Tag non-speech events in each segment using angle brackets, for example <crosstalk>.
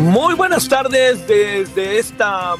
Muy buenas tardes desde esta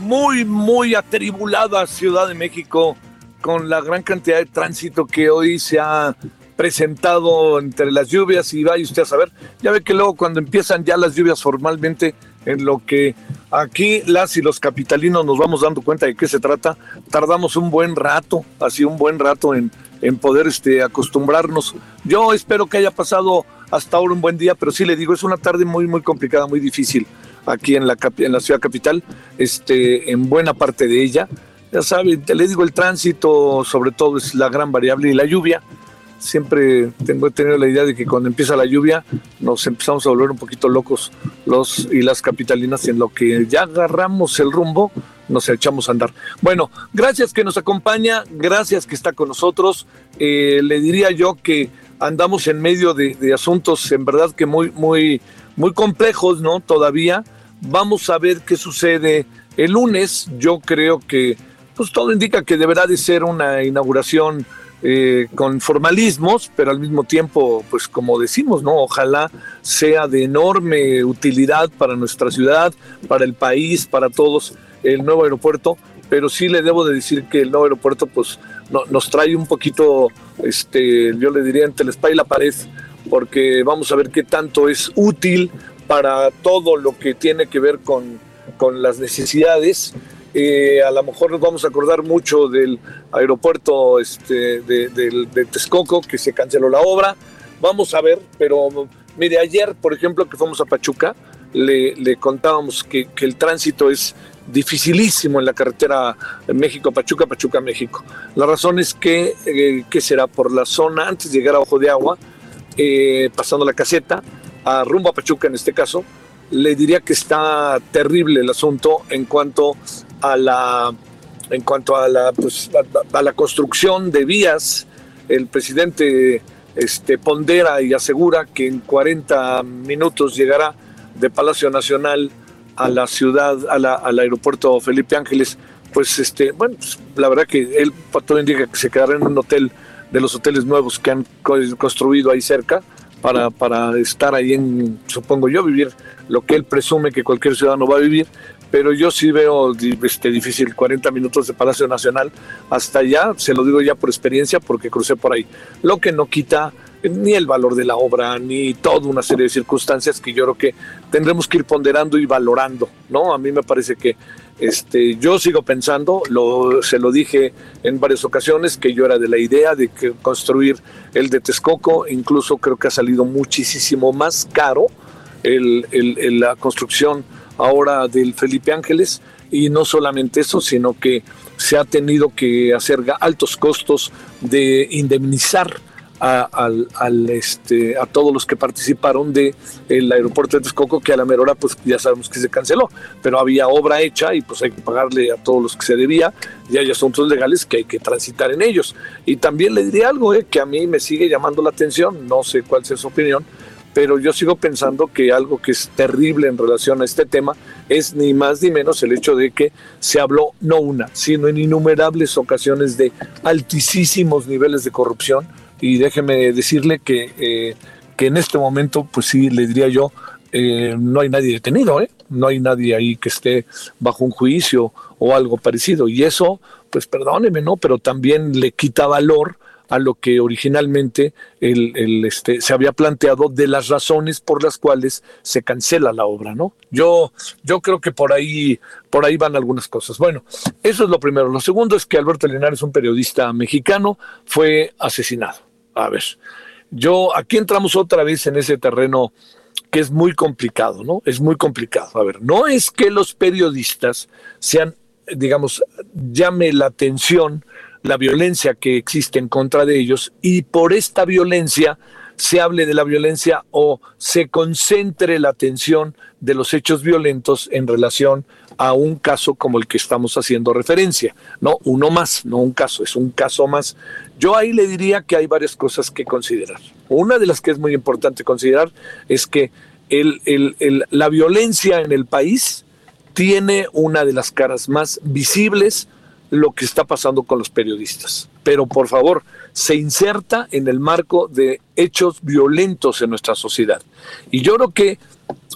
muy, muy atribulada Ciudad de México con la gran cantidad de tránsito que hoy se ha presentado entre las lluvias y vaya usted a saber, ya ve que luego cuando empiezan ya las lluvias formalmente en lo que aquí las y los capitalinos nos vamos dando cuenta de qué se trata, tardamos un buen rato, así un buen rato en, en poder este, acostumbrarnos. Yo espero que haya pasado hasta ahora un buen día, pero sí le digo, es una tarde muy, muy complicada, muy difícil aquí en la, ciudad capital, este, en buena parte de ella. Ya sabe, te le digo, el tránsito sobre todo es la gran variable y la lluvia. Siempre tengo tenido la idea de que cuando empieza la lluvia nos empezamos a volver un poquito locos los y las capitalinas en lo que ya agarramos el rumbo nos echamos a andar. Bueno, gracias que nos acompaña, gracias que está con nosotros. Eh, le diría yo que andamos en medio de, asuntos en verdad que muy, muy, muy complejos, ¿no? Todavía. Vamos a ver qué sucede el lunes. Yo creo que, pues todo indica que deberá de ser una inauguración eh, con formalismos, pero al mismo tiempo, pues como decimos, ¿no? Ojalá sea de enorme utilidad para nuestra ciudad, para el país, para todos el nuevo aeropuerto, pero sí le debo de decir que el nuevo aeropuerto, pues no, nos trae un poquito, este, yo le diría entre la espalda y la pared, porque vamos a ver qué tanto es útil para todo lo que tiene que ver con, con las necesidades. Eh, a lo mejor nos vamos a acordar mucho del aeropuerto este, de, de, de, Texcoco, que se canceló la obra. Vamos a ver, pero mire, ayer, por ejemplo, que fuimos a Pachuca, le, contábamos que, el tránsito es dificilísimo en la carretera México-Pachuca, Pachuca-México. La razón es que, eh, será por la zona, antes de llegar a Ojo de Agua, eh, pasando la caseta, a rumbo a Pachuca en este caso, le diría que está terrible el asunto en cuanto a la en cuanto a la pues, a, la construcción de vías el presidente este pondera y asegura que en 40 minutos llegará de Palacio Nacional a la ciudad a la, al aeropuerto Felipe Ángeles pues este bueno pues, la verdad que él todo indica que se quedará en un hotel de los hoteles nuevos que han construido ahí cerca para, para estar ahí en, supongo yo, vivir lo que él presume que cualquier ciudadano va a vivir, pero yo sí veo este, difícil 40 minutos de Palacio Nacional. Hasta allá, se lo digo ya por experiencia porque crucé por ahí, lo que no quita ni el valor de la obra, ni toda una serie de circunstancias que yo creo que tendremos que ir ponderando y valorando, ¿no? A mí me parece que este, yo sigo pensando, lo, se lo dije en varias ocasiones, que yo era de la idea de que construir el de Texcoco, incluso creo que ha salido muchísimo más caro el, el, el, la construcción ahora del Felipe Ángeles, y no solamente eso, sino que se ha tenido que hacer altos costos de indemnizar a, al, al, este, a todos los que participaron del el aeropuerto de Texcoco, que a la mera hora pues ya sabemos que se canceló, pero había obra hecha y pues hay que pagarle a todos los que se debía. Y hay asuntos legales que hay que transitar en ellos. Y también le diría algo eh, que a mí me sigue llamando la atención, no sé cuál sea su opinión, pero yo sigo pensando que algo que es terrible en relación a este tema es ni más ni menos el hecho de que se habló no una, sino en innumerables ocasiones de altísimos niveles de corrupción, y déjeme decirle que, eh, que en este momento, pues sí, le diría yo, eh, no hay nadie detenido, ¿eh? no hay nadie ahí que esté bajo un juicio o algo parecido. Y eso, pues perdóneme, ¿no? Pero también le quita valor a lo que originalmente el, este, se había planteado de las razones por las cuales se cancela la obra, ¿no? Yo, yo creo que por ahí, por ahí van algunas cosas. Bueno, eso es lo primero. Lo segundo es que Alberto Linares, un periodista mexicano, fue asesinado. A ver, yo aquí entramos otra vez en ese terreno que es muy complicado, ¿no? Es muy complicado. A ver, no es que los periodistas sean, digamos, llame la atención la violencia que existe en contra de ellos y por esta violencia se hable de la violencia o se concentre la atención de los hechos violentos en relación a un caso como el que estamos haciendo referencia. No, uno más, no un caso, es un caso más. Yo ahí le diría que hay varias cosas que considerar. Una de las que es muy importante considerar es que la violencia en el país tiene una de las caras más visibles, lo que está pasando con los periodistas. Pero por favor, se inserta en el marco de hechos violentos en nuestra sociedad. Y yo creo que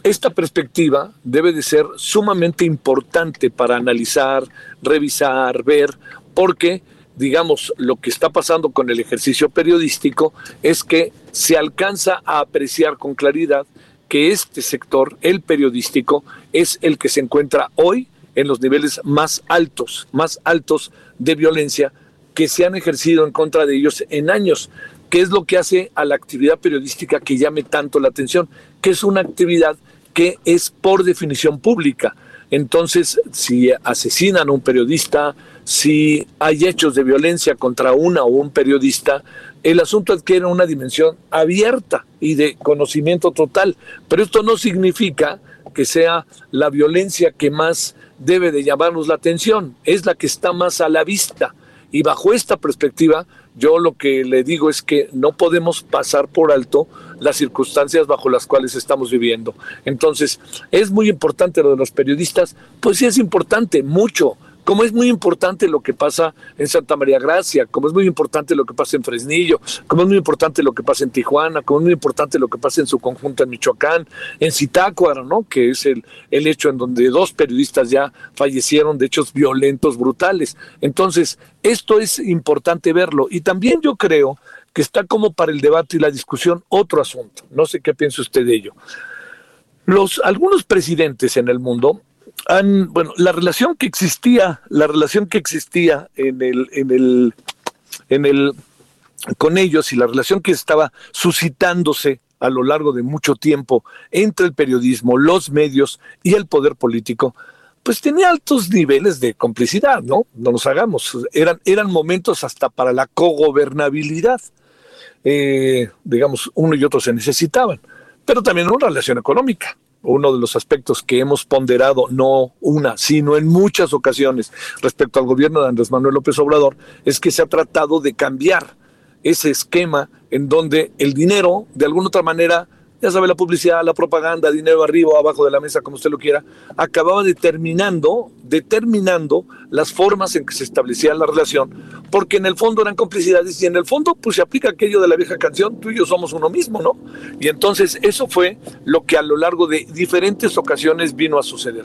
esta perspectiva debe de ser sumamente importante para analizar, revisar, ver, porque digamos, lo que está pasando con el ejercicio periodístico es que se alcanza a apreciar con claridad que este sector, el periodístico, es el que se encuentra hoy en los niveles más altos, más altos de violencia que se han ejercido en contra de ellos en años. ¿Qué es lo que hace a la actividad periodística que llame tanto la atención? Que es una actividad que es por definición pública. Entonces, si asesinan a un periodista, si hay hechos de violencia contra una o un periodista, el asunto adquiere una dimensión abierta y de conocimiento total. Pero esto no significa que sea la violencia que más debe de llamarnos la atención, es la que está más a la vista. Y bajo esta perspectiva, yo lo que le digo es que no podemos pasar por alto las circunstancias bajo las cuales estamos viviendo. Entonces, es muy importante lo de los periodistas, pues sí es importante, mucho, como es muy importante lo que pasa en Santa María Gracia, como es muy importante lo que pasa en Fresnillo, como es muy importante lo que pasa en Tijuana, como es muy importante lo que pasa en su conjunto en Michoacán, en Zitácuaro, ¿no? que es el, el hecho en donde dos periodistas ya fallecieron de hechos violentos, brutales. Entonces, esto es importante verlo. Y también yo creo que está como para el debate y la discusión otro asunto. No sé qué piensa usted de ello. Los, algunos presidentes en el mundo bueno, la relación que existía, la relación que existía en el, en el, en el, con ellos y la relación que estaba suscitándose a lo largo de mucho tiempo entre el periodismo, los medios y el poder político, pues tenía altos niveles de complicidad, ¿no? No nos hagamos. Eran, eran momentos hasta para la cogobernabilidad. Eh, digamos, uno y otro se necesitaban, pero también una relación económica. Uno de los aspectos que hemos ponderado, no una, sino en muchas ocasiones respecto al gobierno de Andrés Manuel López Obrador, es que se ha tratado de cambiar ese esquema en donde el dinero, de alguna otra manera, ya sabe, la publicidad, la propaganda, dinero arriba o abajo de la mesa, como usted lo quiera, acababa determinando, determinando las formas en que se establecía la relación, porque en el fondo eran complicidades y en el fondo pues se aplica aquello de la vieja canción, tú y yo somos uno mismo, ¿no? Y entonces eso fue lo que a lo largo de diferentes ocasiones vino a suceder.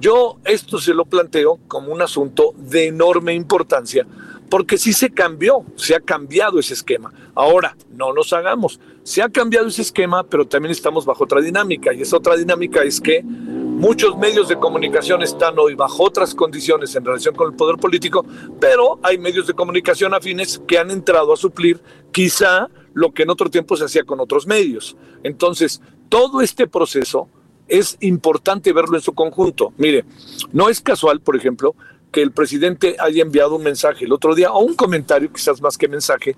Yo esto se lo planteo como un asunto de enorme importancia, porque sí se cambió, se ha cambiado ese esquema. Ahora, no nos hagamos, se ha cambiado ese esquema, pero también estamos bajo otra dinámica, y esa otra dinámica es que muchos medios de comunicación están hoy bajo otras condiciones en relación con el poder político, pero hay medios de comunicación afines que han entrado a suplir quizá lo que en otro tiempo se hacía con otros medios. Entonces, todo este proceso es importante verlo en su conjunto. Mire, no es casual, por ejemplo, que el presidente haya enviado un mensaje el otro día, o un comentario, quizás más que mensaje,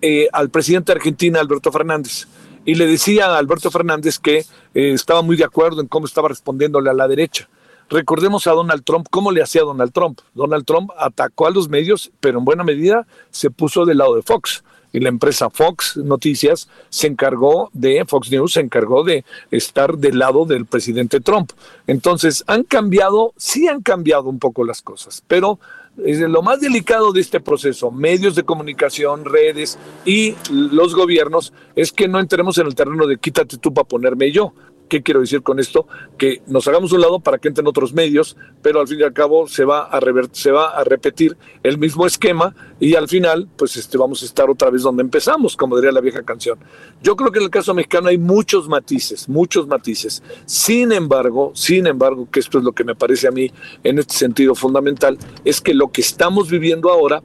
eh, al presidente de Argentina, Alberto Fernández. Y le decía a Alberto Fernández que eh, estaba muy de acuerdo en cómo estaba respondiéndole a la derecha. Recordemos a Donald Trump, ¿cómo le hacía Donald Trump? Donald Trump atacó a los medios, pero en buena medida se puso del lado de Fox y la empresa Fox Noticias se encargó de, Fox News se encargó de estar del lado del presidente Trump. Entonces, han cambiado, sí han cambiado un poco las cosas, pero lo más delicado de este proceso, medios de comunicación, redes y los gobiernos, es que no entremos en el terreno de quítate tú para ponerme yo ¿Qué quiero decir con esto? Que nos hagamos un lado para que entren otros medios, pero al fin y al cabo se va a, se va a repetir el mismo esquema y al final pues este, vamos a estar otra vez donde empezamos, como diría la vieja canción. Yo creo que en el caso mexicano hay muchos matices, muchos matices. Sin embargo, sin embargo, que esto es lo que me parece a mí en este sentido fundamental, es que lo que estamos viviendo ahora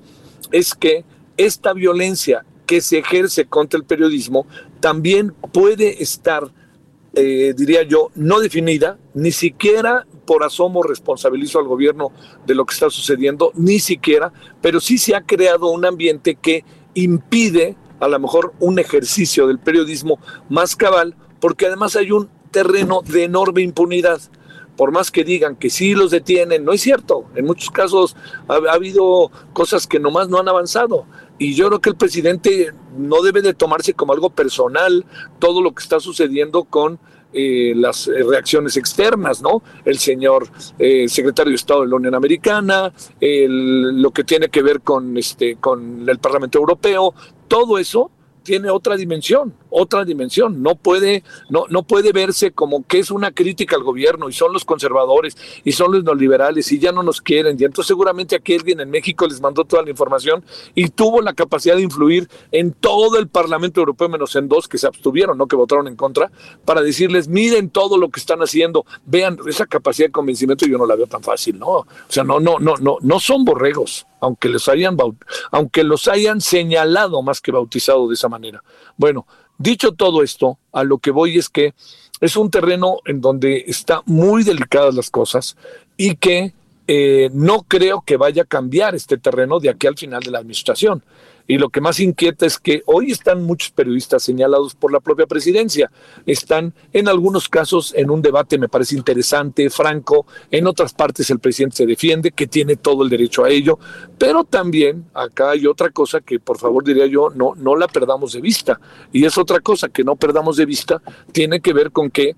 es que esta violencia que se ejerce contra el periodismo también puede estar, eh, diría yo, no definida, ni siquiera por asomo responsabilizo al gobierno de lo que está sucediendo, ni siquiera, pero sí se ha creado un ambiente que impide a lo mejor un ejercicio del periodismo más cabal, porque además hay un terreno de enorme impunidad por más que digan que sí los detienen, no es cierto. En muchos casos ha, habido cosas que nomás no han avanzado. Y yo creo que el presidente no debe de tomarse como algo personal todo lo que está sucediendo con eh, las reacciones externas, ¿no? El señor eh, secretario de Estado de la Unión Americana, lo que tiene que ver con, este, con el Parlamento Europeo, todo eso tiene otra dimensión, otra dimensión. No puede, no, no puede verse como que es una crítica al gobierno y son los conservadores y son los neoliberales y ya no nos quieren. Y entonces seguramente aquí alguien en México les mandó toda la información y tuvo la capacidad de influir en todo el Parlamento Europeo, menos en dos que se abstuvieron, no que votaron en contra, para decirles, miren todo lo que están haciendo, vean esa capacidad de convencimiento, yo no la veo tan fácil, ¿no? O sea, no, no, no, no, no son borregos aunque los hayan, aunque los hayan señalado más que bautizado de esa manera. Bueno, dicho todo esto, a lo que voy es que es un terreno en donde están muy delicadas las cosas y que eh, no creo que vaya a cambiar este terreno de aquí al final de la administración. Y lo que más inquieta es que hoy están muchos periodistas señalados por la propia presidencia. Están en algunos casos en un debate, me parece interesante, franco. En otras partes el presidente se defiende, que tiene todo el derecho a ello. Pero también acá hay otra cosa que por favor diría yo, no, no la perdamos de vista. Y es otra cosa que no perdamos de vista, tiene que ver con que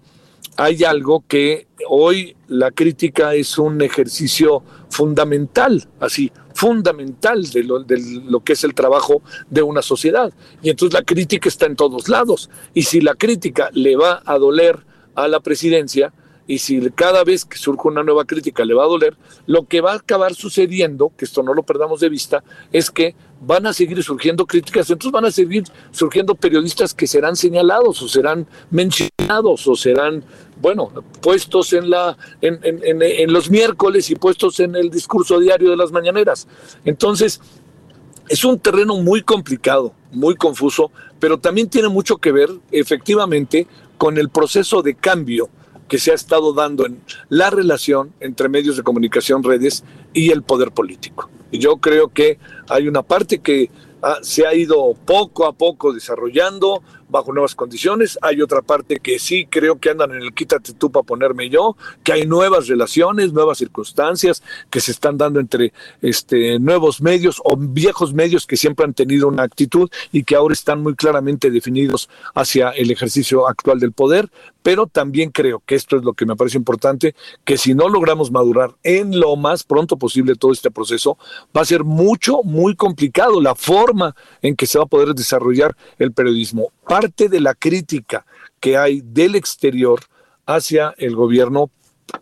hay algo que hoy la crítica es un ejercicio fundamental, así, fundamental de lo, de lo, que es el trabajo de una sociedad. Y entonces la crítica está en todos lados. Y si la crítica le va a doler a la presidencia, y si cada vez que surge una nueva crítica le va a doler, lo que va a acabar sucediendo, que esto no lo perdamos de vista, es que van a seguir surgiendo críticas, entonces van a seguir surgiendo periodistas que serán señalados o serán mencionados o serán, bueno, puestos en, la, en, en, los miércoles y puestos en el discurso diario de las mañaneras. Entonces, es un terreno muy complicado, muy confuso, pero también tiene mucho que ver, efectivamente, con el proceso de cambio que se ha estado dando en la relación entre medios de comunicación, redes y el poder político. Y yo creo que hay una parte que ah, se ha ido poco a poco desarrollando, bajo nuevas condiciones. Hay otra parte que sí creo que andan en el quítate tú para ponerme yo, que hay nuevas relaciones, nuevas circunstancias que se están dando entre este, nuevos medios o viejos medios que siempre han tenido una actitud y que ahora están muy claramente definidos hacia el ejercicio actual del poder. Pero también creo que esto es lo que me parece importante, que si no logramos madurar en lo más pronto posible todo este proceso, va a ser mucho, muy complicado la forma en que se va a poder desarrollar el periodismo parte de la crítica que hay del exterior hacia el gobierno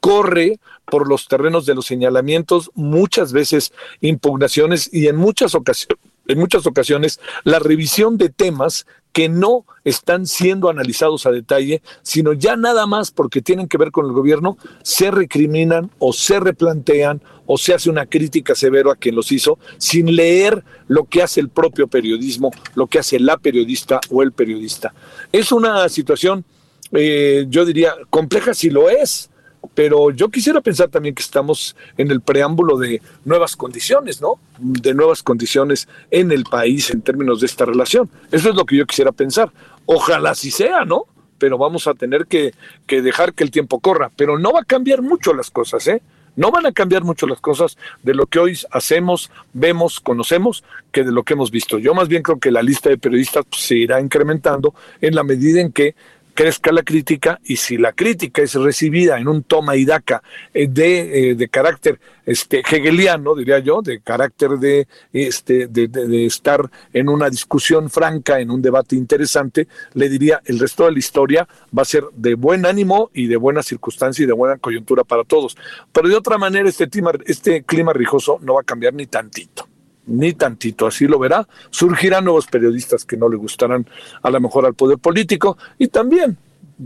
corre por los terrenos de los señalamientos, muchas veces impugnaciones y en muchas ocasiones, en muchas ocasiones la revisión de temas que no están siendo analizados a detalle, sino ya nada más porque tienen que ver con el gobierno, se recriminan o se replantean o se hace una crítica severa a quien los hizo, sin leer lo que hace el propio periodismo, lo que hace la periodista o el periodista. Es una situación, eh, yo diría, compleja si lo es, pero yo quisiera pensar también que estamos en el preámbulo de nuevas condiciones, ¿no? De nuevas condiciones en el país en términos de esta relación. Eso es lo que yo quisiera pensar. Ojalá así sea, ¿no? Pero vamos a tener que, que dejar que el tiempo corra. Pero no va a cambiar mucho las cosas, ¿eh? No van a cambiar mucho las cosas de lo que hoy hacemos, vemos, conocemos, que de lo que hemos visto. Yo más bien creo que la lista de periodistas pues, se irá incrementando en la medida en que crezca la crítica y si la crítica es recibida en un toma y daca eh, de, eh, de carácter este, hegeliano, diría yo, de carácter de, este, de, estar en una discusión franca, en un debate interesante, le diría el resto de la historia va a ser de buen ánimo y de buena circunstancia y de buena coyuntura para todos. Pero de otra manera este clima, este clima rijoso no va a cambiar ni tantito ni tantito, así lo verá. Surgirán nuevos periodistas que no le gustarán a lo mejor al poder político y también,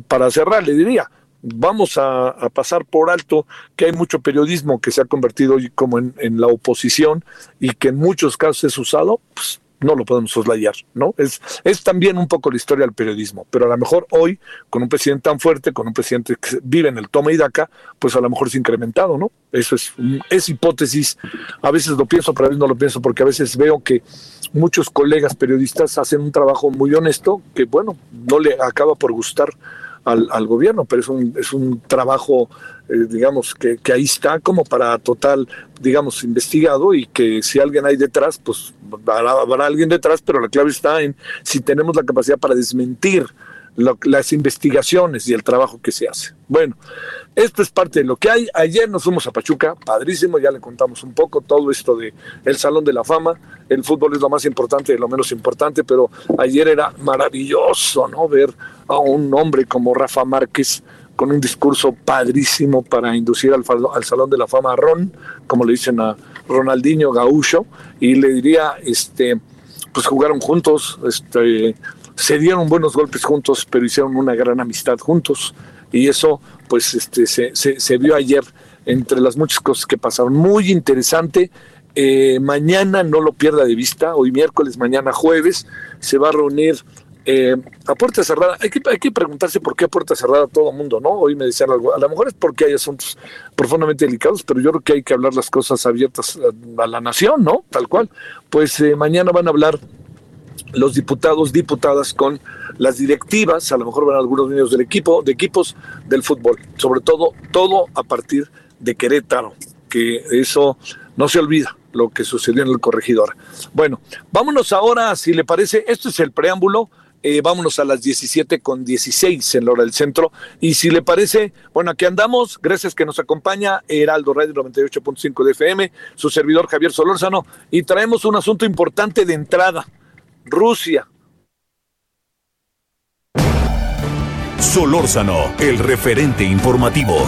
para cerrar, le diría, vamos a, pasar por alto que hay mucho periodismo que se ha convertido como en, en la oposición y que en muchos casos es usado pues, no lo podemos soslayar, ¿no? Es, es también un poco la historia del periodismo, pero a lo mejor hoy, con un presidente tan fuerte, con un presidente que vive en el toma y daca, pues a lo mejor es incrementado, ¿no? Eso es, es hipótesis, a veces lo pienso, pero a veces no lo pienso, porque a veces veo que muchos colegas periodistas hacen un trabajo muy honesto que, bueno, no le acaba por gustar al, al gobierno, pero es un, es un trabajo eh, digamos, que, que, ahí está como para total, digamos, investigado y que si alguien hay detrás, pues habrá, alguien detrás, pero la clave está en si tenemos la capacidad para desmentir las investigaciones y el trabajo que se hace. Bueno, esto es parte de lo que hay. Ayer nos fuimos a Pachuca, padrísimo, ya le contamos un poco todo esto de el Salón de la Fama. El fútbol es lo más importante y lo menos importante, pero ayer era maravilloso, ¿no? Ver a un hombre como Rafa Márquez con un discurso padrísimo para inducir al, al Salón de la Fama a Ron, como le dicen a Ronaldinho Gaúcho, y le diría, este, pues jugaron juntos, este, se dieron buenos golpes juntos, pero hicieron una gran amistad juntos, y eso pues este, se, vio ayer entre las muchas cosas que pasaron. Muy interesante. Eh, mañana no lo pierda de vista, hoy miércoles, mañana jueves, se va a reunir eh, a puerta cerrada, hay que, hay que preguntarse por qué a puerta cerrada todo el mundo, ¿no? Hoy me decían algo, a lo mejor es porque hay asuntos profundamente delicados, pero yo creo que hay que hablar las cosas abiertas a, la nación, ¿no? Tal cual. Pues eh, mañana van a hablar los diputados, diputadas con las directivas, a lo mejor van algunos niños del equipo, de equipos del fútbol, sobre todo, todo a partir de Querétaro, que eso no se olvida lo que sucedió en el corregidor. Bueno, vámonos ahora, si le parece, esto es el preámbulo eh, vámonos a las 17 con 16 en la hora del centro. Y si le parece, bueno, aquí andamos. Gracias que nos acompaña Heraldo Radio 98.5 de FM, su servidor Javier Solórzano. Y traemos un asunto importante de entrada. Rusia. Solórzano, el referente informativo.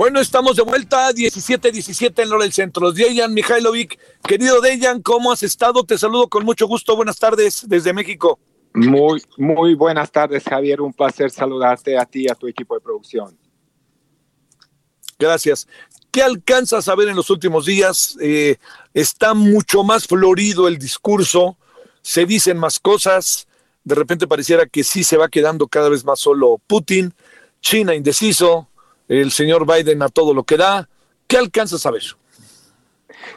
Bueno, estamos de vuelta, 17-17 en hora del centro. Dejan Mihailovic, querido Dejan, ¿cómo has estado? Te saludo con mucho gusto. Buenas tardes desde México. Muy, muy buenas tardes, Javier. Un placer saludarte a ti y a tu equipo de producción. Gracias. ¿Qué alcanzas a ver en los últimos días? Eh, está mucho más florido el discurso, se dicen más cosas, de repente pareciera que sí se va quedando cada vez más solo Putin, China indeciso, el señor Biden a todo lo que da. ¿Qué alcanzas a ver?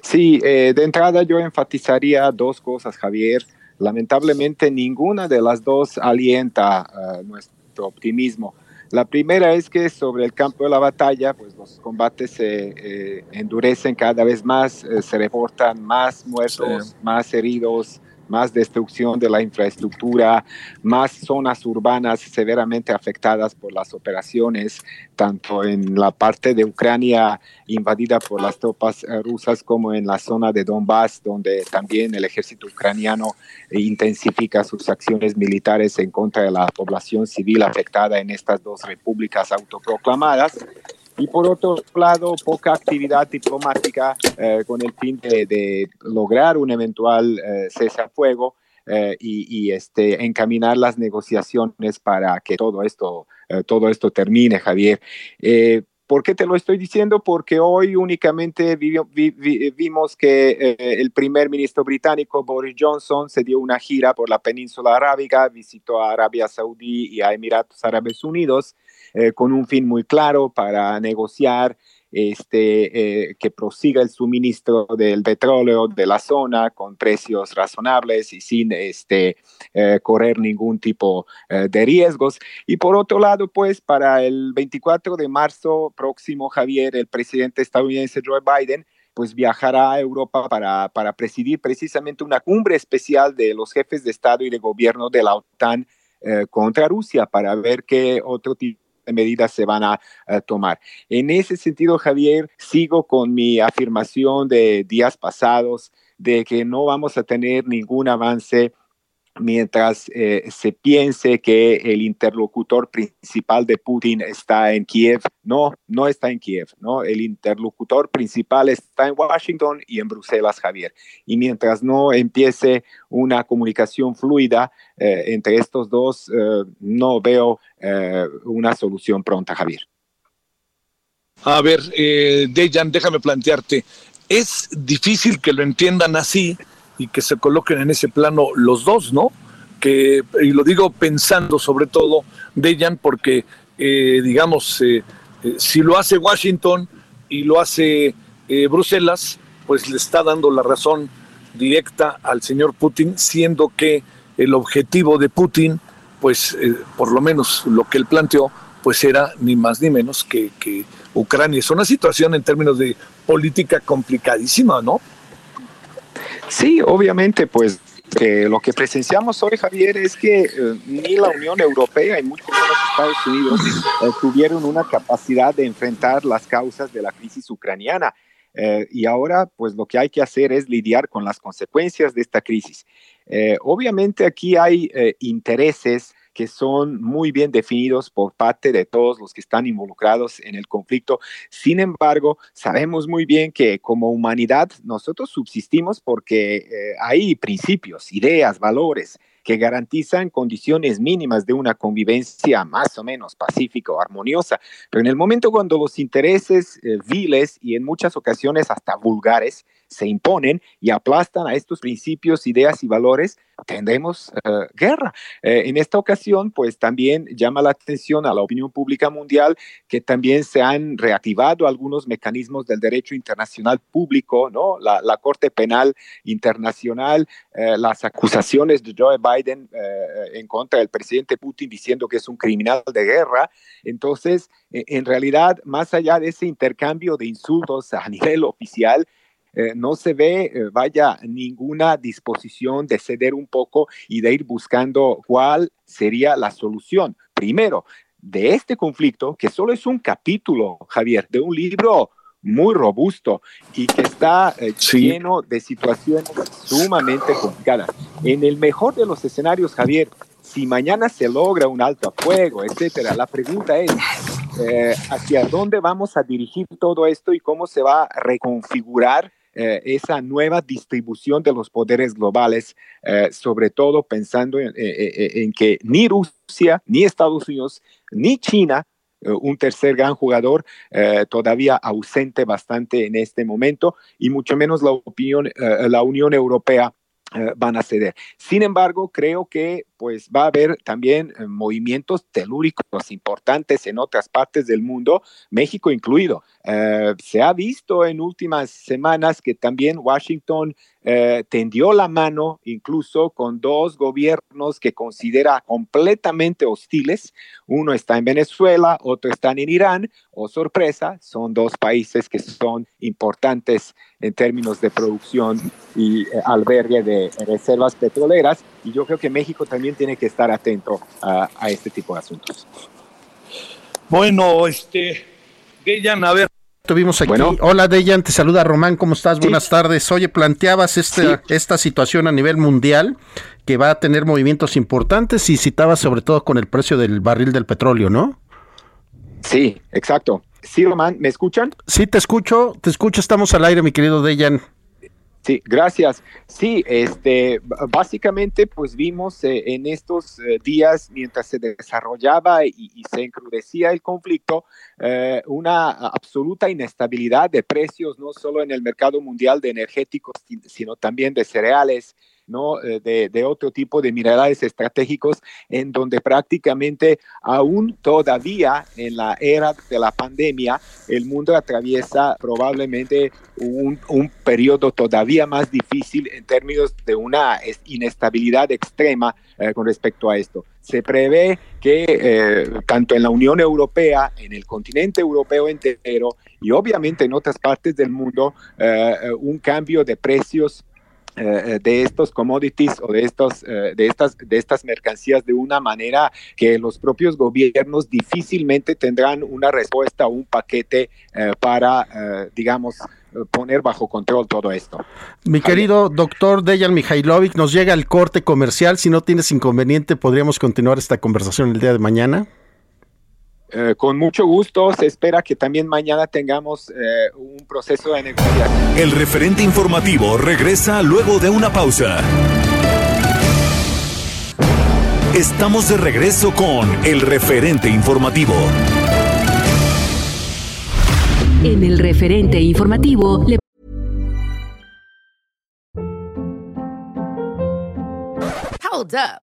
Sí, eh, de entrada yo enfatizaría dos cosas, Javier. Lamentablemente ninguna de las dos alienta uh, nuestro optimismo. La primera es que sobre el campo de la batalla, pues los combates se eh, endurecen cada vez más, eh, se reportan más muertos, sí. más heridos, más destrucción de la infraestructura, más zonas urbanas severamente afectadas por las operaciones, tanto en la parte de Ucrania invadida por las tropas eh, rusas como en la zona de Donbass, donde también el ejército ucraniano intensifica sus acciones militares en contra de la población civil afectada en estas dos repúblicas autoproclamadas y por otro lado poca actividad diplomática eh, con el fin de, lograr un eventual eh, cese al fuego eh, y, y, este, encaminar las negociaciones para que todo esto, todo esto termine, Javier. Eh, ¿Por qué te lo estoy diciendo? Porque hoy únicamente vimos que eh, el primer ministro británico Boris Johnson se dio una gira por la península arábiga, visitó a Arabia Saudí y a Emiratos Árabes Unidos eh, con un fin muy claro para negociar este, eh, que prosiga el suministro del petróleo de la zona con precios razonables y sin este, eh, correr ningún tipo eh, de riesgos. Y por otro lado, pues para el 24 de marzo próximo, Javier, el presidente estadounidense Joe Biden, pues viajará a Europa para, presidir precisamente una cumbre especial de los jefes de Estado y de gobierno de la OTAN contra Rusia para ver qué otro tipo medidas se van a, tomar. En ese sentido, Javier, sigo con mi afirmación de días pasados de que no vamos a tener ningún avance mientras eh, se piense que el interlocutor principal de Putin está en Kiev. No, no está en Kiev, ¿no? El interlocutor principal está en Washington y en Bruselas, Javier. Y mientras no empiece una comunicación fluida eh, entre estos dos, eh, no veo una solución pronta, Javier. A ver, Dejan, déjame plantearte, es difícil que lo entiendan así, y que se coloquen en ese plano los dos, ¿no? Que, y lo digo pensando sobre todo, Dejan, porque, eh, digamos, eh, eh, si lo hace Washington y lo hace Bruselas, pues le está dando la razón directa al señor Putin, siendo que el objetivo de Putin, pues por lo menos lo que él planteó, pues era ni más ni menos que Ucrania. Es una situación en términos de política complicadísima, ¿no? Sí, obviamente, pues lo que presenciamos hoy, Javier, es que eh, ni la Unión Europea y mucho menos Estados Unidos eh, tuvieron una capacidad de enfrentar las causas de la crisis ucraniana. Eh, y ahora, pues lo que hay que hacer es lidiar con las consecuencias de esta crisis. obviamente aquí hay intereses que son muy bien definidos por parte de todos los que están involucrados en el conflicto. Sin embargo, sabemos muy bien que como humanidad nosotros subsistimos porque eh, hay principios, ideas, valores que garantizan condiciones mínimas de una convivencia más o menos pacífica o armoniosa. Pero en el momento cuando los intereses eh, viles y en muchas ocasiones hasta vulgares se imponen y aplastan a estos principios, ideas y valores, tendremos eh, guerra. Eh, en esta ocasión, pues también llama la atención a la opinión pública mundial que también se han reactivado algunos mecanismos del derecho internacional público, ¿no? La, Corte Penal Internacional, eh, las acusaciones de Joe Biden en contra del presidente Putin diciendo que es un criminal de guerra. Entonces, en realidad, más allá de ese intercambio de insultos a nivel oficial, eh, no se ve, eh, vaya, ninguna disposición de ceder un poco y de ir buscando cuál sería la solución. Primero, de este conflicto, que solo es un capítulo, Javier, de un libro muy robusto y que está eh, lleno de situaciones sumamente complicadas. En el mejor de los escenarios, Javier, si mañana se logra un alto a fuego, etcétera, la pregunta es hacia dónde vamos a dirigir todo esto y cómo se va a reconfigurar eh, esa nueva distribución de los poderes globales, eh, sobre todo pensando en, eh, en, que ni Rusia, ni Estados Unidos, ni China un tercer gran jugador todavía ausente bastante en este momento y mucho menos la opinión la Unión Europea van a ceder. Sin embargo, creo que pues va a haber también eh, movimientos telúricos importantes en otras partes del mundo, México incluido. Eh, se ha visto en últimas semanas que también Washington eh, tendió la mano incluso con dos gobiernos que considera completamente hostiles. Uno está en Venezuela, otro está en Irán. O oh, sorpresa, son dos países que son importantes en términos de producción y albergue de reservas petroleras. Y yo creo que México también tiene que estar atento a, este tipo de asuntos. Bueno, este, Dejan, a ver. Tuvimos aquí. Hola, Dejan, te saluda Román, ¿cómo estás? Buenas tardes. Oye, planteabas esta, esta situación a nivel mundial que va a tener movimientos importantes y citabas sobre todo con el precio del barril del petróleo, ¿no? Sí, exacto. Sí, Román, ¿me escuchan? Sí, te escucho, te escucho, estamos al aire, mi querido Dejan. Sí, gracias. Sí, este, básicamente, pues vimos eh, en estos eh, días, mientras se desarrollaba y, se encrudecía el conflicto, eh, una absoluta inestabilidad de precios, no solo en el mercado mundial de energéticos, sino también de cereales, ¿no? De, de, otro tipo de minerales estratégicos, en donde prácticamente aún todavía en la era de la pandemia, el mundo atraviesa probablemente un, un periodo todavía más difícil en términos de una inestabilidad extrema eh, con respecto a esto. Se prevé que eh, tanto en la Unión Europea, en el continente europeo entero y obviamente en otras partes del mundo, eh, un cambio de precios eh, de estos commodities o de, estos, eh, de, estas, de estas mercancías de una manera que los propios gobiernos difícilmente tendrán una respuesta o un paquete eh, para, digamos, poner bajo control todo esto. Mi querido doctor Dejan Mihailovic, nos llega el corte comercial. Si no tienes inconveniente, podríamos continuar esta conversación el día de mañana. Eh, con mucho gusto. Se espera que también mañana tengamos eh, un proceso de negociación. El referente informativo regresa luego de una pausa. Estamos de regreso con el referente informativo. En el referente informativo le... Hold up.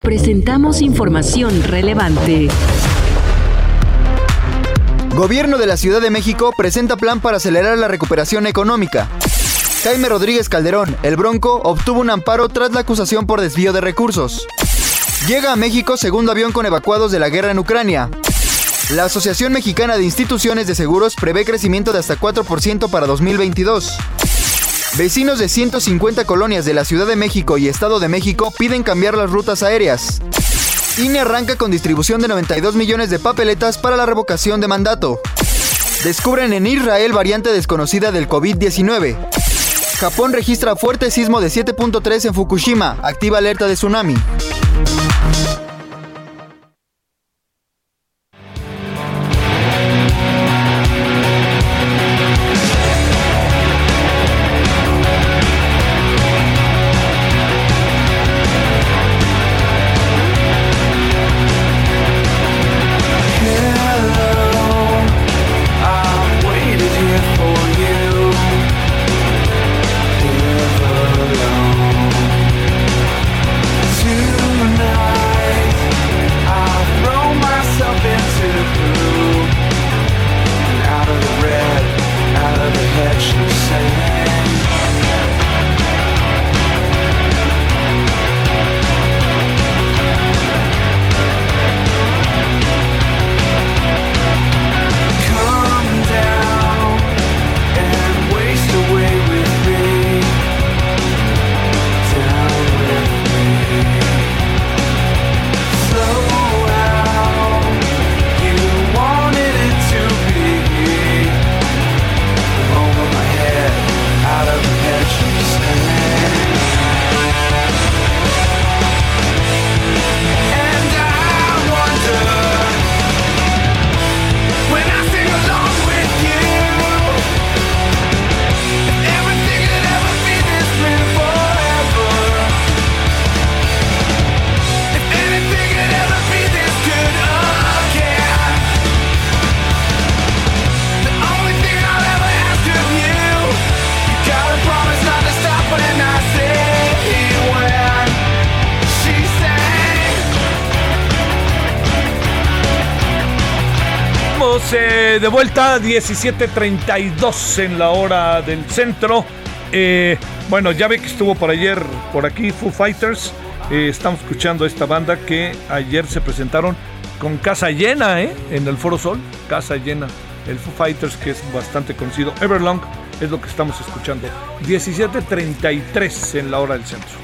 Presentamos información relevante. Gobierno de la Ciudad de México presenta plan para acelerar la recuperación económica. Jaime Rodríguez Calderón, el Bronco, obtuvo un amparo tras la acusación por desvío de recursos. Llega a México segundo avión con evacuados de la guerra en Ucrania. La Asociación Mexicana de Instituciones de Seguros prevé crecimiento de hasta 4% para 2022. Vecinos de 150 colonias de la Ciudad de México y Estado de México piden cambiar las rutas aéreas. INE arranca con distribución de 92 millones de papeletas para la revocación de mandato. Descubren en Israel variante desconocida del COVID-19. Japón registra fuerte sismo de 7.3 en Fukushima, activa alerta de tsunami. De vuelta, 17.32 en la hora del centro. Eh, bueno, ya ve que estuvo por ayer por aquí Foo Fighters. Eh, estamos escuchando esta banda que ayer se presentaron con casa llena, ¿eh? En el Foro Sol, casa llena. el Foo Fighters, que es bastante conocido. Everlong es lo que estamos escuchando. 17.33 en la hora del centro.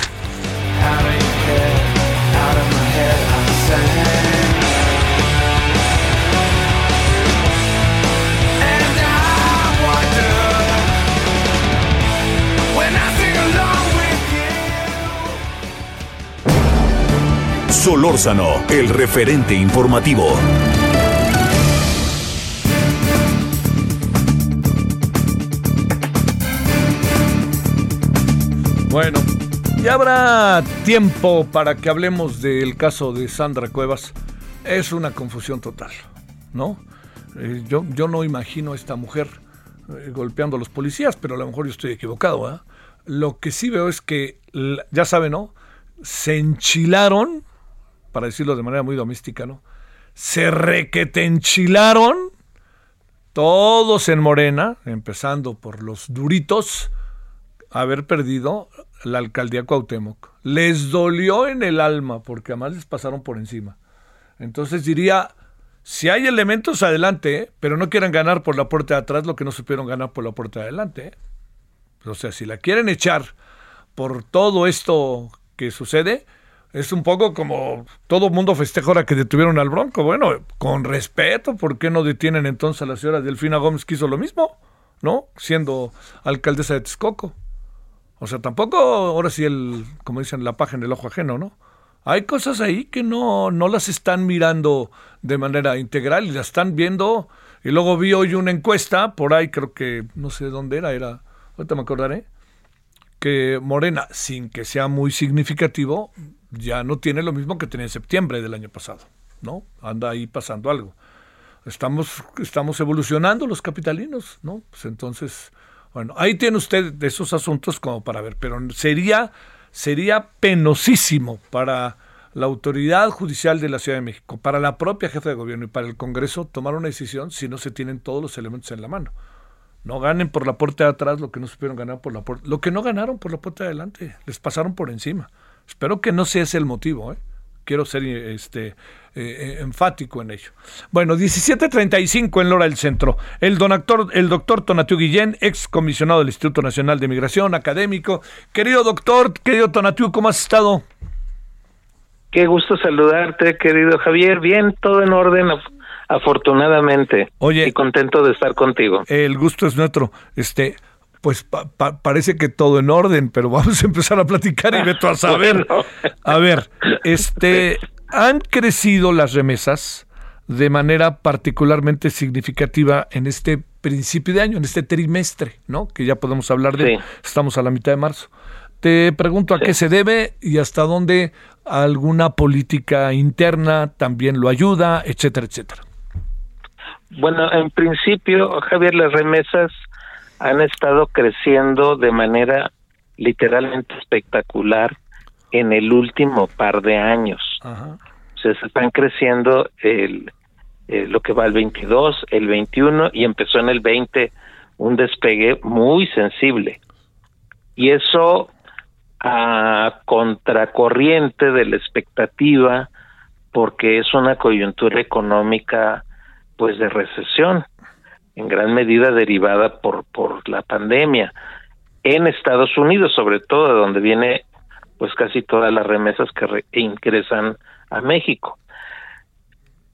Solórzano, el referente informativo. Bueno, ya habrá tiempo para que hablemos del caso de Sandra Cuevas. Es una confusión total, ¿no? Eh, yo, yo no imagino a esta mujer eh, golpeando a los policías, pero a lo mejor yo estoy equivocado. ¿eh? Lo que sí veo es que, ya saben, ¿no? Se enchilaron, para decirlo de manera muy doméstica, ¿no? Se requete enchilaron todos en Morena, empezando por los duritos, haber perdido la alcaldía Cuauhtémoc. Les dolió en el alma porque además les pasaron por encima. Entonces diría, si hay elementos adelante, ¿eh? pero no quieran ganar por la puerta de atrás lo que no supieron ganar por la puerta de adelante. ¿eh? O sea, si la quieren echar por todo esto que sucede, es un poco como todo mundo festeja ahora que detuvieron al Bronco. Bueno, con respeto, ¿por qué no detienen entonces a la señora Delfina Gómez que hizo lo mismo? ¿No? Siendo alcaldesa de Texcoco. O sea, tampoco ahora sí el, como dicen, la paja en el ojo ajeno, ¿no? Hay cosas ahí que no, no las están mirando de manera integral y las están viendo. Y luego vi hoy una encuesta, por ahí creo que, no sé dónde era, era, ahorita me acordaré, que Morena, sin que sea muy significativo, ya no tiene lo mismo que tenía en septiembre del año pasado, ¿no? Anda ahí pasando algo. Estamos, estamos evolucionando los capitalinos, ¿no? Pues entonces, bueno, ahí tiene usted esos asuntos como para ver, pero sería, sería penosísimo para la autoridad judicial de la Ciudad de México, para la propia jefa de gobierno y para el Congreso tomar una decisión si no se tienen todos los elementos en la mano. No ganen por la puerta de atrás lo que no supieron ganar por la puerta, lo que no ganaron por la puerta de adelante, les pasaron por encima. Espero que no sea ese el motivo, ¿eh? quiero ser este, eh, enfático en ello. Bueno, 17.35 en Lora del Centro. El, don actor, el doctor Tonatiu Guillén, ex comisionado del Instituto Nacional de Migración, académico. Querido doctor, querido Tonatiu, ¿cómo has estado? Qué gusto saludarte, querido Javier. Bien, todo en orden, afortunadamente. Oye. Y contento de estar contigo. El gusto es nuestro. Este, pues parece que todo en orden, pero <laughs> vamos a empezar a platicar y veto a <laughs> saber. A ver, este, han crecido las remesas de manera particularmente significativa en este principio de año, en este trimestre, ¿no? Que ya podemos hablar de, estamos a la mitad de marzo. Te pregunto a qué se debe y hasta dónde alguna política interna también lo ayuda, etcétera, etcétera. Bueno, en principio, Javier, las remesas han estado creciendo de manera literalmente espectacular en el último par de años. O sea, se están creciendo el, eh, lo que va el 22, el 21 y empezó en el 20 un despegue muy sensible. Y eso a contracorriente de la expectativa porque es una coyuntura económica pues de recesión en gran medida derivada por, por la pandemia. En Estados Unidos, sobre todo, de donde viene pues casi todas las remesas que ingresan a México.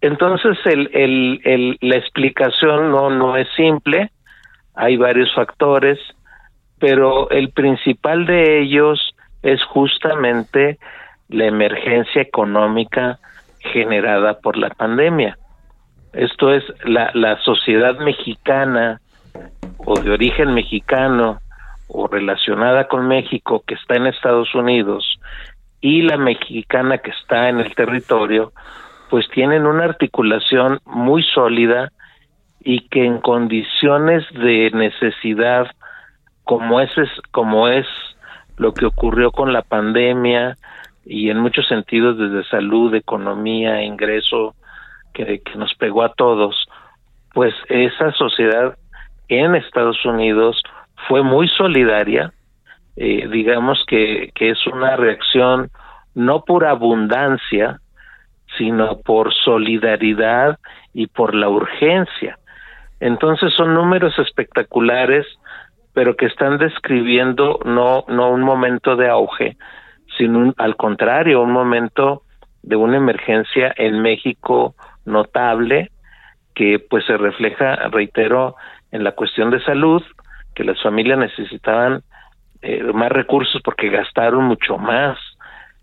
Entonces, el, el, el, la explicación no, no es simple, hay varios factores, pero el principal de ellos es justamente la emergencia económica generada por la pandemia. Esto es la, la sociedad mexicana o de origen mexicano o relacionada con México que está en Estados Unidos y la mexicana que está en el territorio, pues tienen una articulación muy sólida y que en condiciones de necesidad como es, como es lo que ocurrió con la pandemia y en muchos sentidos desde salud, economía, ingreso, que, nos pegó a todos, pues esa sociedad en Estados Unidos fue muy solidaria, eh, digamos que, que es una reacción no por abundancia, sino por solidaridad y por la urgencia. Entonces son números espectaculares, pero que están describiendo no, no un momento de auge, sino al contrario, un momento de una emergencia en México notable que pues se refleja, reitero, en la cuestión de salud, que las familias necesitaban eh, más recursos porque gastaron mucho más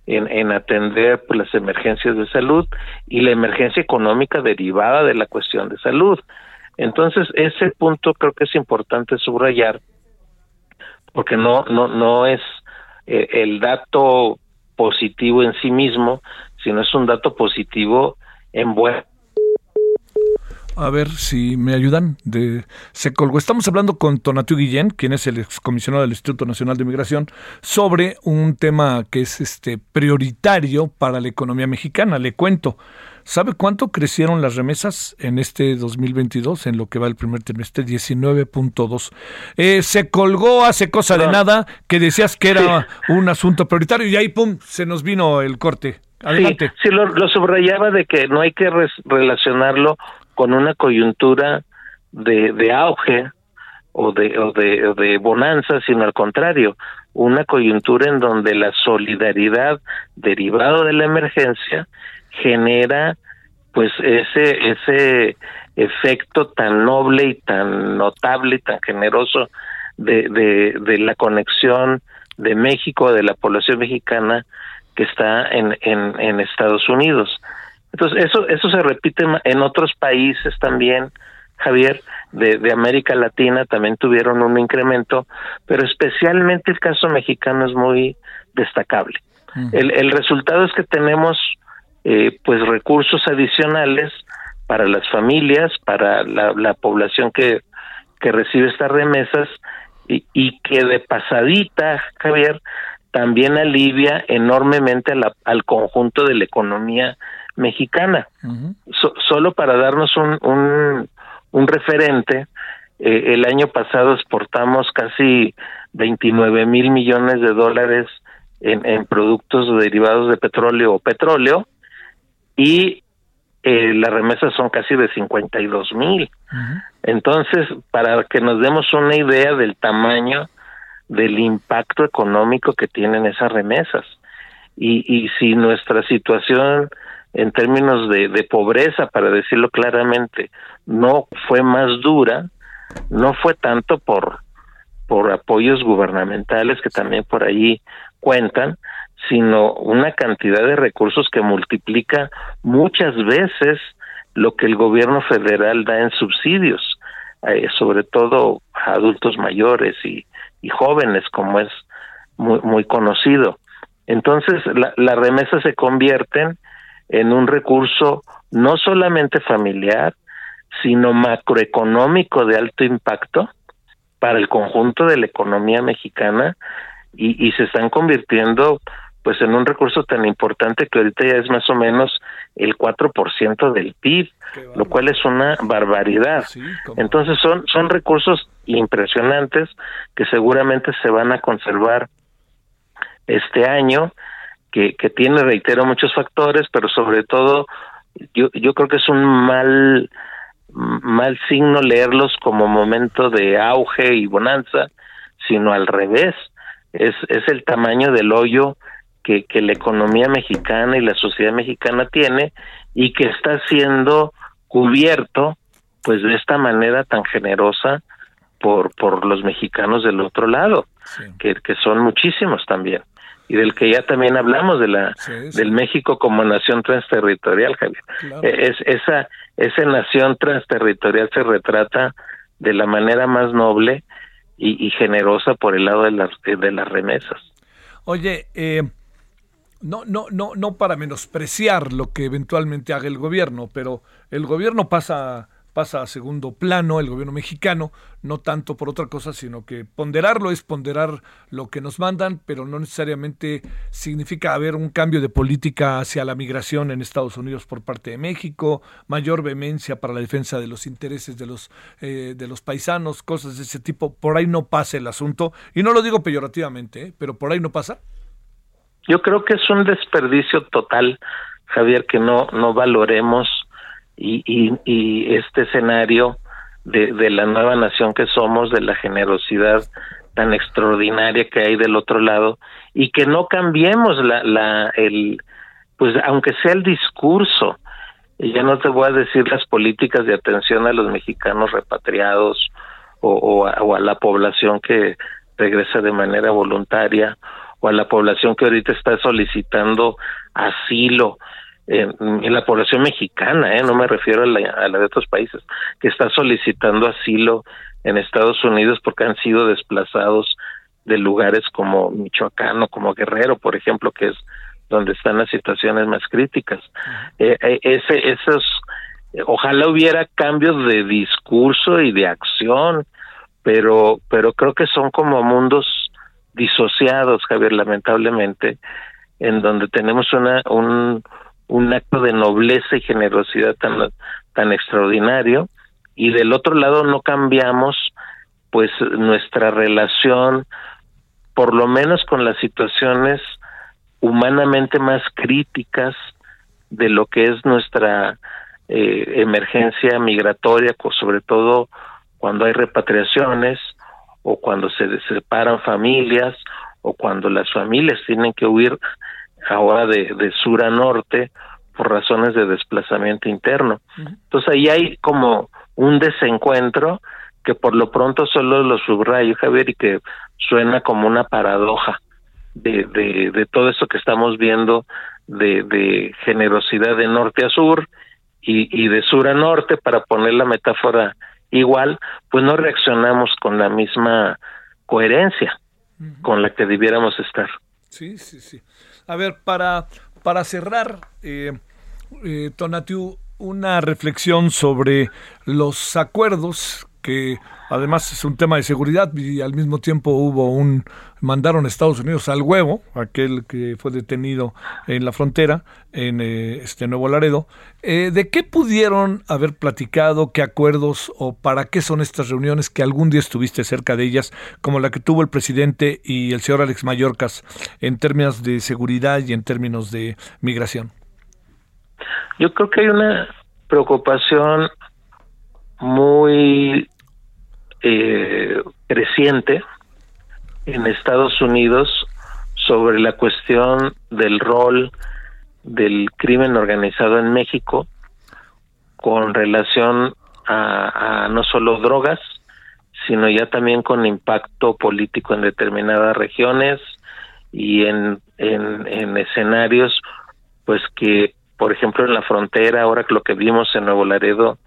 en, en atender pues, las emergencias de salud y la emergencia económica derivada de la cuestión de salud. Entonces, ese punto creo que es importante subrayar porque no no no es eh, el dato positivo en sí mismo, sino es un dato positivo en buen a ver si me ayudan. De, se colgó. Estamos hablando con Tonatiuh Guillén, quien es el excomisionado del Instituto Nacional de Migración, sobre un tema que es este prioritario para la economía mexicana. Le cuento. ¿Sabe cuánto crecieron las remesas en este 2022, en lo que va el primer trimestre? 19.2. Eh, se colgó hace cosa de ah. nada que decías que era un asunto prioritario y ahí, pum, se nos vino el corte. Adelante. Sí, lo, lo, subrayaba de que no hay que relacionarlo con una coyuntura de, auge o de, o de, de bonanza, sino al contrario, una coyuntura en donde la solidaridad derivado de la emergencia genera pues ese ese efecto tan noble y tan notable y tan generoso de, la conexión de México, de la población mexicana que está en, en Estados Unidos. Entonces, eso, eso se repite en otros países también, Javier, de, de América Latina también tuvieron un incremento, pero especialmente el caso mexicano es muy destacable. el, el resultado es que tenemos eh, pues recursos adicionales para las familias, para la, la población que, que recibe estas remesas y, y que de pasadita, Javier, también alivia enormemente al conjunto de la economía mexicana. solo para darnos un, un, un referente, eh, el año pasado exportamos casi 29 mil millones de dólares en, en, productos derivados de petróleo o petróleo y eh, las remesas son casi de 52 mil. Entonces, para que nos demos una idea del tamaño del impacto económico que tienen esas remesas. Y, y si nuestra situación en términos de, de pobreza, para decirlo claramente, no fue más dura, no fue tanto por, por apoyos gubernamentales que también por ahí cuentan, sino una cantidad de recursos que multiplica muchas veces lo que el gobierno federal da en subsidios, eh, sobre todo a adultos mayores y, y jóvenes, como es muy, muy conocido. Entonces, la, las remesas se convierten en un recurso no solamente familiar, sino macroeconómico de alto impacto para el conjunto de la economía mexicana y, y se están convirtiendo pues en un recurso tan importante que ahorita ya es más o menos el 4% del PIB, lo cual es una barbaridad. Entonces son son recursos impresionantes que seguramente se van a conservar este año que, que tiene, reitero, muchos factores, pero sobre todo yo, yo creo que es un mal, mal signo leerlos como momento de auge y bonanza, sino al revés, es, es el tamaño del hoyo que, que la economía mexicana y la sociedad mexicana tiene y que está siendo cubierto pues de esta manera tan generosa por, por los mexicanos del otro lado, que, que son muchísimos también y del que ya también hablamos de la del México como nación transterritorial, Javier. E, es esa esa nación transterritorial se retrata de la manera más noble y, generosa por el lado de las de las remesas. Oye, eh, no no no no para menospreciar lo que eventualmente haga el gobierno, pero el gobierno pasa pasa a segundo plano el gobierno mexicano, no tanto por otra cosa, sino que ponderarlo es ponderar lo que nos mandan, pero no necesariamente significa haber un cambio de política hacia la migración en Estados Unidos por parte de México, mayor vehemencia para la defensa de los intereses de los, eh, de los paisanos, cosas de ese tipo. Por ahí no pasa el asunto, y no lo digo peyorativamente, ¿eh? pero por ahí no pasa. Yo creo que es un desperdicio total, Javier, que no, no valoremos y, y, y este escenario de, de la nueva nación que somos, de la generosidad tan extraordinaria que hay del otro lado y que no cambiemos la, la el pues aunque sea el discurso. Ya no te voy a decir las políticas de atención a los mexicanos repatriados o, o, a, o a la población que regresa de manera voluntaria o a la población que ahorita está solicitando asilo en, en la población mexicana, ¿eh? no me refiero a la, a la de otros países, que está solicitando asilo en Estados Unidos porque han sido desplazados de lugares como Michoacán o como Guerrero, por ejemplo, que es donde están las situaciones más críticas. Eh, eh, ese, esos, ojalá hubiera cambios de discurso y de acción, pero, pero creo que son como mundos disociados, Javier, lamentablemente, en donde tenemos una, un, un acto de nobleza y generosidad tan, tan extraordinario, y del otro lado no cambiamos pues nuestra relación por lo menos con las situaciones humanamente más críticas de lo que es nuestra eh, emergencia migratoria, sobre todo cuando hay repatriaciones o cuando se separan familias o cuando las familias tienen que huir ahora de, de sur a norte por razones de desplazamiento interno. Entonces ahí hay como un desencuentro que por lo pronto solo lo subrayo, Javier, y que suena como una paradoja de, de, de todo eso que estamos viendo de, de generosidad de norte a sur y, y de sur a norte, para poner la metáfora igual, pues no reaccionamos con la misma coherencia con la que debiéramos estar. Sí, sí, sí. A ver, para, para cerrar, eh, eh, Tonatiu, una reflexión sobre los acuerdos que además es un tema de seguridad y al mismo tiempo hubo un mandaron a Estados Unidos al huevo, aquel que fue detenido en la frontera en eh, este Nuevo Laredo. Eh, ¿De qué pudieron haber platicado, qué acuerdos o para qué son estas reuniones que algún día estuviste cerca de ellas, como la que tuvo el presidente y el señor Alex Mayorkas en términos de seguridad y en términos de migración? Yo creo que hay una preocupación muy eh, creciente en Estados Unidos sobre la cuestión del rol del crimen organizado en México con relación a, no solo drogas, sino ya también con impacto político en determinadas regiones y en, en, en escenarios pues que por ejemplo en la frontera ahora lo que vimos en Nuevo Laredo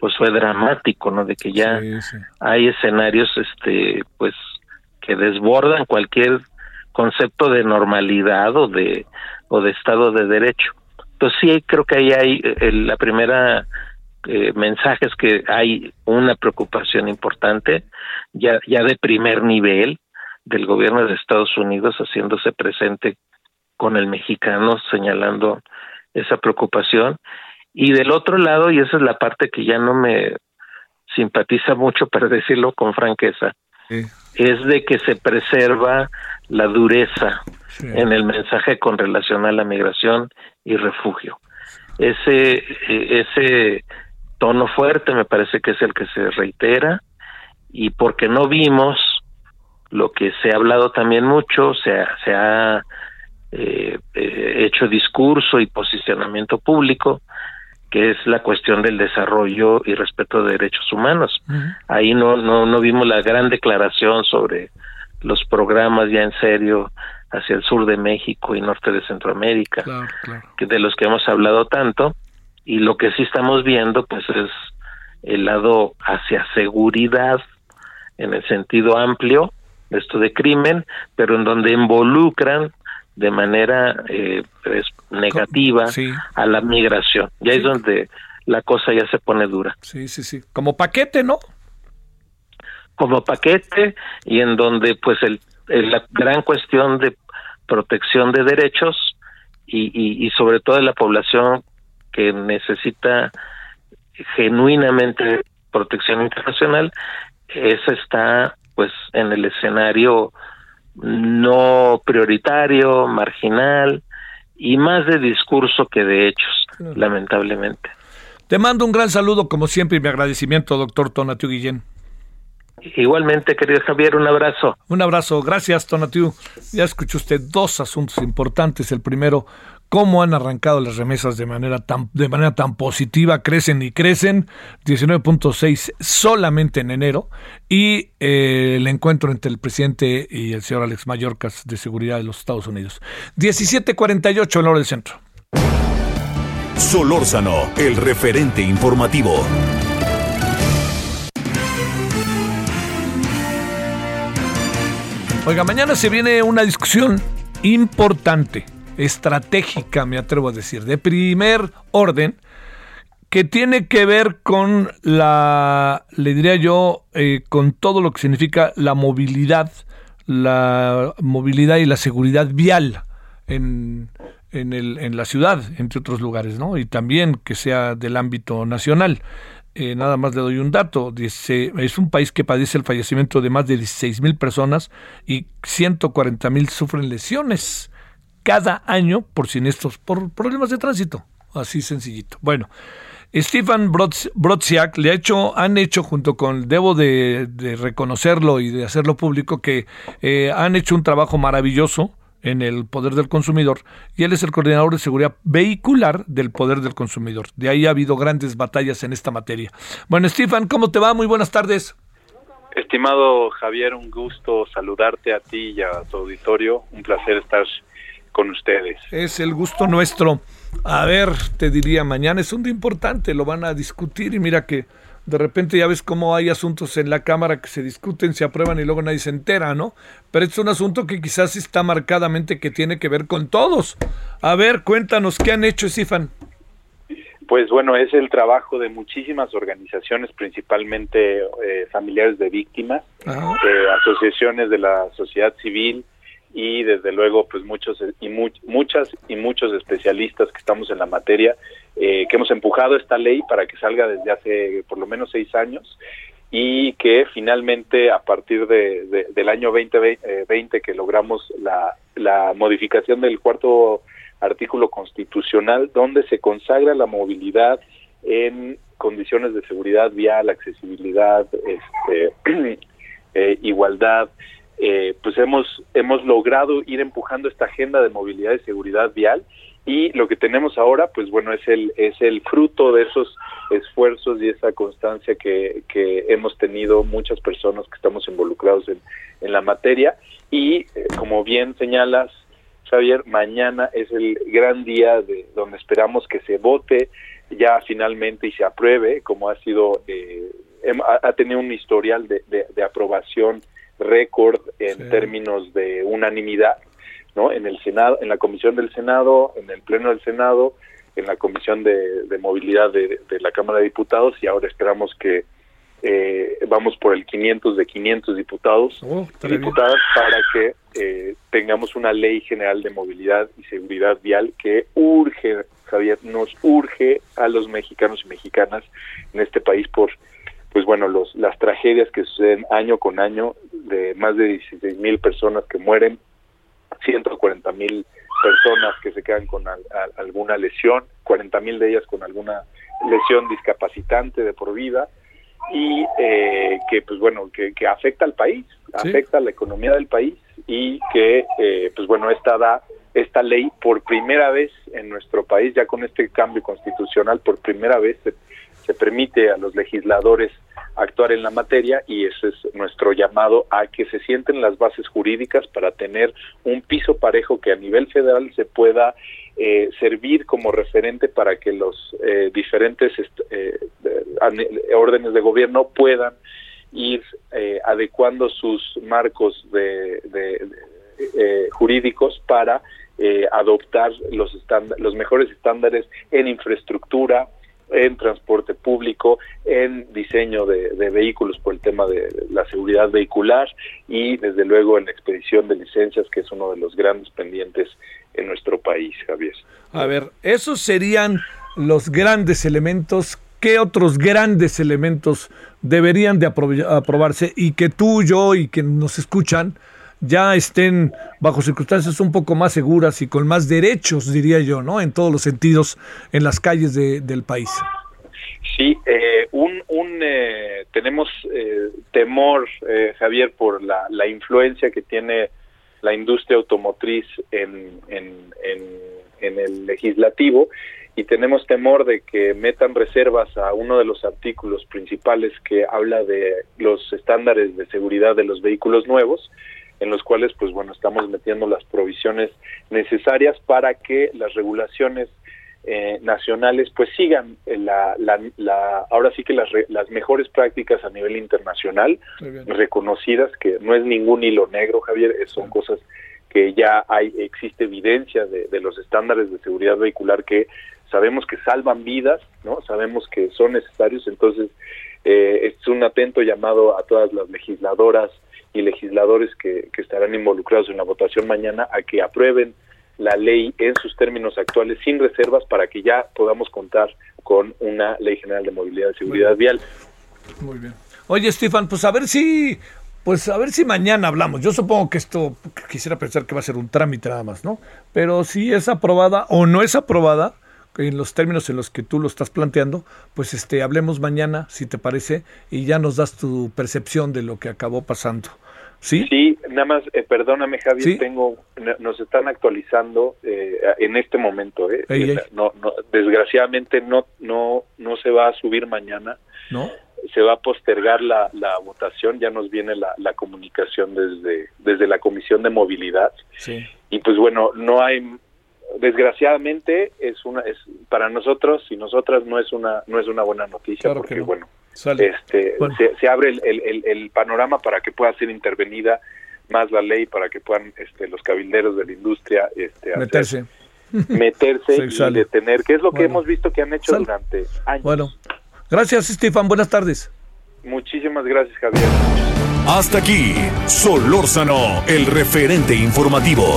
pues fue dramático, ¿no? De que ya sí, sí. hay escenarios, este, pues, que desbordan cualquier concepto de normalidad o de o de Estado de Derecho. Entonces sí creo que ahí hay eh, la primera eh, mensaje es que hay una preocupación importante ya ya de primer nivel del gobierno de Estados Unidos haciéndose presente con el mexicano señalando esa preocupación y del otro lado, y esa es la parte que ya no me simpatiza mucho, para decirlo con franqueza, sí. es de que se preserva la dureza sí. en el mensaje con relación a la migración y refugio. Ese, ese tono fuerte me parece que es el que se reitera y porque no vimos lo que se ha hablado también mucho, se ha, se ha eh, eh, hecho discurso y posicionamiento público que es la cuestión del desarrollo y respeto de derechos humanos. Uh -huh. Ahí no, no, no vimos la gran declaración sobre los programas ya en serio hacia el sur de México y norte de Centroamérica, claro, claro. que de los que hemos hablado tanto, y lo que sí estamos viendo pues es el lado hacia seguridad en el sentido amplio de esto de crimen, pero en donde involucran de manera eh, pues, negativa sí. a la migración. Ya sí. es donde la cosa ya se pone dura. Sí, sí, sí. Como paquete, ¿no? Como paquete y en donde pues el, el la gran cuestión de protección de derechos y, y, y sobre todo de la población que necesita genuinamente protección internacional, esa está pues en el escenario no prioritario, marginal y más de discurso que de hechos, lamentablemente. Te mando un gran saludo, como siempre, y mi agradecimiento, doctor Tonatiu Guillén. Igualmente, querido Javier, un abrazo. Un abrazo, gracias, Tonatiu. Ya escuchó usted dos asuntos importantes. El primero, cómo han arrancado las remesas de manera tan, de manera tan positiva, crecen y crecen, 19.6 solamente en enero, y eh, el encuentro entre el presidente y el señor Alex Mayorkas de Seguridad de los Estados Unidos. 17.48 en la hora del centro. Solórzano, el referente informativo. Oiga, mañana se viene una discusión importante, estratégica, me atrevo a decir, de primer orden, que tiene que ver con la, le diría yo, eh, con todo lo que significa la movilidad, la movilidad y la seguridad vial en, en, el, en la ciudad, entre otros lugares, ¿no? Y también que sea del ámbito nacional. Eh, nada más le doy un dato, dice, es un país que padece el fallecimiento de más de 16 mil personas y 140 mil sufren lesiones cada año por siniestros, por problemas de tránsito, así sencillito. Bueno, Stefan Brodziak le ha hecho, han hecho junto con, debo de, reconocerlo y de hacerlo público, que eh, han hecho un trabajo maravilloso en el Poder del Consumidor y él es el coordinador de seguridad vehicular del Poder del Consumidor. De ahí ha habido grandes batallas en esta materia. Bueno, Stefan, ¿cómo te va? Muy buenas tardes. Estimado Javier, un gusto saludarte a ti y a tu auditorio. Un placer estar con ustedes. Es el gusto nuestro. A ver, te diría, mañana es un día importante, lo van a discutir y mira que de repente ya ves cómo hay asuntos en la Cámara que se discuten, se aprueban y luego nadie se entera, ¿no? Pero es un asunto que quizás está marcadamente que tiene que ver con todos. A ver, cuéntanos, ¿qué han hecho, Sifan? Pues bueno, es el trabajo de muchísimas organizaciones, principalmente eh, familiares de víctimas, eh, asociaciones de la sociedad civil, y desde luego pues muchos y muchas y muchos especialistas que estamos en la materia eh, que hemos empujado esta ley para que salga desde hace por lo menos seis años y que finalmente a partir de, del año 2020 eh, que logramos la, la modificación del cuarto artículo constitucional donde se consagra la movilidad en condiciones de seguridad vial, accesibilidad, este, <clears throat> eh, igualdad, eh, pues hemos, hemos logrado ir empujando esta agenda de movilidad y seguridad vial y lo que tenemos ahora, pues bueno, es el, es el fruto de esos esfuerzos y esa constancia que, que hemos tenido muchas personas que estamos involucrados en, en la materia. Y eh, como bien señalas, Javier, mañana es el gran día de donde esperamos que se vote ya finalmente y se apruebe, como ha sido, eh, ha, tenido un historial de, de aprobación récord en términos de unanimidad, ¿no? En el Senado, en la comisión del Senado, en el pleno del Senado, en la comisión de, movilidad de, la Cámara de Diputados y ahora esperamos que eh, vamos por el 500 de 500 diputados oh, y diputadas para que eh, tengamos una ley general de movilidad y seguridad vial que urge, Javier, nos urge a los mexicanos y mexicanas en este país por pues bueno, los, las tragedias que suceden año con año, de más de 16 mil personas que mueren, 140 mil personas que se quedan con alguna lesión, 40 mil de ellas con alguna lesión discapacitante de por vida, y eh, que pues bueno, que, que afecta al país, afecta a la economía del país, y que eh, pues bueno, esta da esta ley por primera vez en nuestro país, ya con este cambio constitucional, por primera vez se se permite a los legisladores actuar en la materia y ese es nuestro llamado a que se sienten las bases jurídicas para tener un piso parejo que a nivel federal se pueda eh, servir como referente para que los eh, diferentes eh, órdenes de gobierno puedan ir adecuando sus marcos de, jurídicos para adoptar los los mejores estándares en infraestructura en transporte público, en diseño de, vehículos por el tema de la seguridad vehicular y desde luego en la expedición de licencias, que es uno de los grandes pendientes en nuestro país, Javier. A ver, esos serían los grandes elementos. ¿Qué otros grandes elementos deberían de aprobarse y que tú, yo y que nos escuchan ya estén bajo circunstancias un poco más seguras y con más derechos, diría yo, ¿no? En todos los sentidos, en las calles del país. Sí, eh, un, un eh, tenemos eh, temor, Javier, por la, la, influencia que tiene la industria automotriz en, en, en, el legislativo y tenemos temor de que metan reservas a uno de los artículos principales que habla de los estándares de seguridad de los vehículos nuevos en los cuales pues bueno estamos metiendo las provisiones necesarias para que las regulaciones eh, nacionales pues sigan la, la, ahora sí que las, las mejores prácticas a nivel internacional reconocidas que no es ningún hilo negro Javier son cosas que ya hay existe evidencia de, los estándares de seguridad vehicular que sabemos que salvan vidas no sabemos que son necesarios entonces eh, es un atento llamado a todas las legisladoras y legisladores que, que estarán involucrados en la votación mañana a que aprueben la ley en sus términos actuales sin reservas para que ya podamos contar con una ley general de movilidad y seguridad vial. Muy bien. Oye, Estefan, pues a ver si pues a ver si mañana hablamos. Yo supongo que esto quisiera pensar que va a ser un trámite nada más, ¿no? Pero si es aprobada o no es aprobada, en los términos en los que tú lo estás planteando, pues este hablemos mañana, si te parece, y ya nos das tu percepción de lo que acabó pasando. Sí, sí nada más, eh, perdóname Javier, tengo, nos están actualizando eh, en este momento. Eh, No, no, desgraciadamente no, no, no se va a subir mañana. No. Se va a postergar la, la votación, ya nos viene la, la comunicación desde, desde la Comisión de Movilidad. Sí. Y pues bueno, no hay desgraciadamente es una es para nosotros y nosotras no es una no es una buena noticia porque bueno este, Se, abre el, el, panorama para que pueda ser intervenida más la ley, para que puedan este, los cabilderos de la industria este, meterse. meterse <laughs> y detener, que es lo que hemos visto que han hecho durante años. Bueno, gracias Estefan, buenas tardes. Muchísimas gracias Javier. Hasta aquí, Solórzano, el referente informativo.